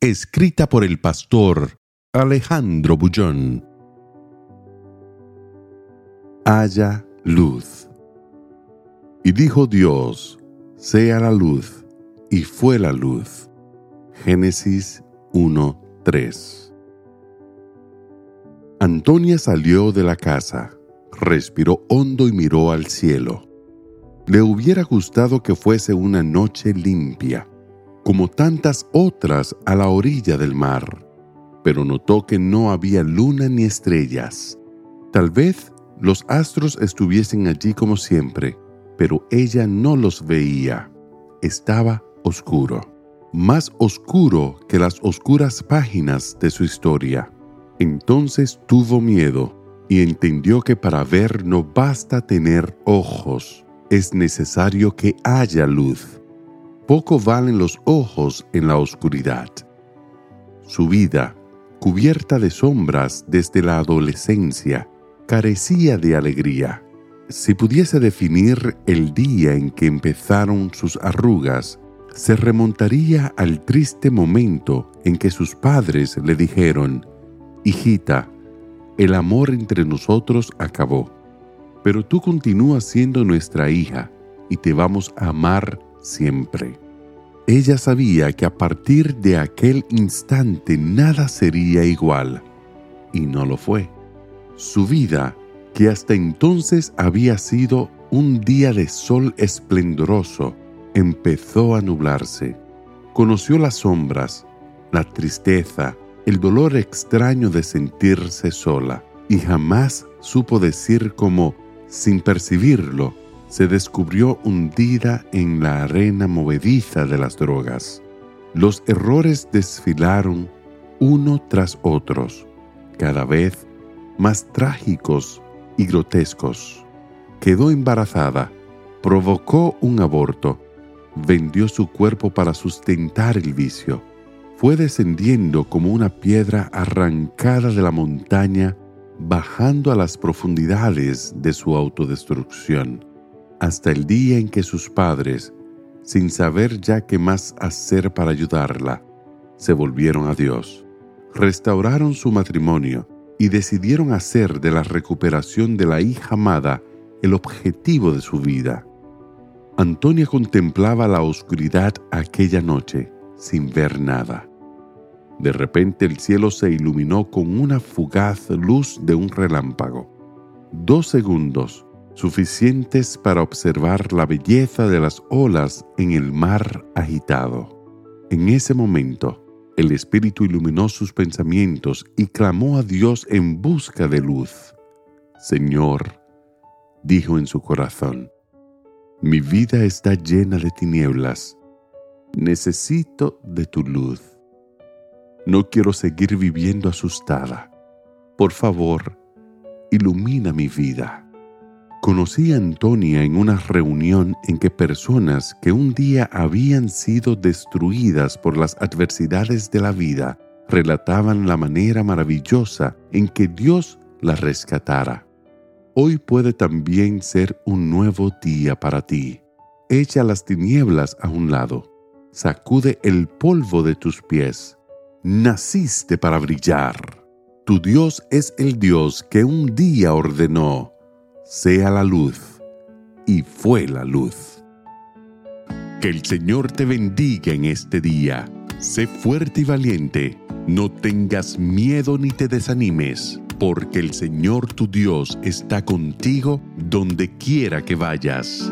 Escrita por el pastor Alejandro Bullón. Haya luz. Y dijo Dios, sea la luz, y fue la luz. Génesis 1:3. Antonia salió de la casa, respiró hondo y miró al cielo. Le hubiera gustado que fuese una noche limpia, como tantas otras a la orilla del mar, pero notó que no había luna ni estrellas. Tal vez los astros estuviesen allí como siempre, pero ella no los veía. Estaba oscuro, más oscuro que las oscuras páginas de su historia. Entonces tuvo miedo y entendió que para ver no basta tener ojos, es necesario que haya luz. Poco valen los ojos en la oscuridad. Su vida, cubierta de sombras desde la adolescencia, carecía de alegría. Si pudiese definir el día en que empezaron sus arrugas, se remontaría al triste momento en que sus padres le dijeron, Hijita, el amor entre nosotros acabó, pero tú continúas siendo nuestra hija y te vamos a amar siempre. Ella sabía que a partir de aquel instante nada sería igual, y no lo fue. Su vida, que hasta entonces había sido un día de sol esplendoroso, empezó a nublarse. Conoció las sombras, la tristeza, el dolor extraño de sentirse sola, y jamás supo decir cómo, sin percibirlo, se descubrió hundida en la arena movediza de las drogas. Los errores desfilaron uno tras otros, cada vez más trágicos y grotescos. Quedó embarazada, provocó un aborto, vendió su cuerpo para sustentar el vicio. Fue descendiendo como una piedra arrancada de la montaña, bajando a las profundidades de su autodestrucción, hasta el día en que sus padres, sin saber ya qué más hacer para ayudarla, se volvieron a Dios, restauraron su matrimonio y decidieron hacer de la recuperación de la hija amada el objetivo de su vida. Antonia contemplaba la oscuridad aquella noche sin ver nada. De repente el cielo se iluminó con una fugaz luz de un relámpago. Dos segundos, suficientes para observar la belleza de las olas en el mar agitado. En ese momento, el Espíritu iluminó sus pensamientos y clamó a Dios en busca de luz. Señor, dijo en su corazón, mi vida está llena de tinieblas. Necesito de tu luz. No quiero seguir viviendo asustada. Por favor, ilumina mi vida. Conocí a Antonia en una reunión en que personas que un día habían sido destruidas por las adversidades de la vida relataban la manera maravillosa en que Dios las rescatara. Hoy puede también ser un nuevo día para ti. Echa las tinieblas a un lado. Sacude el polvo de tus pies. Naciste para brillar. Tu Dios es el Dios que un día ordenó sea la luz, y fue la luz. Que el Señor te bendiga en este día. Sé fuerte y valiente. No tengas miedo ni te desanimes, porque el Señor tu Dios está contigo donde quiera que vayas.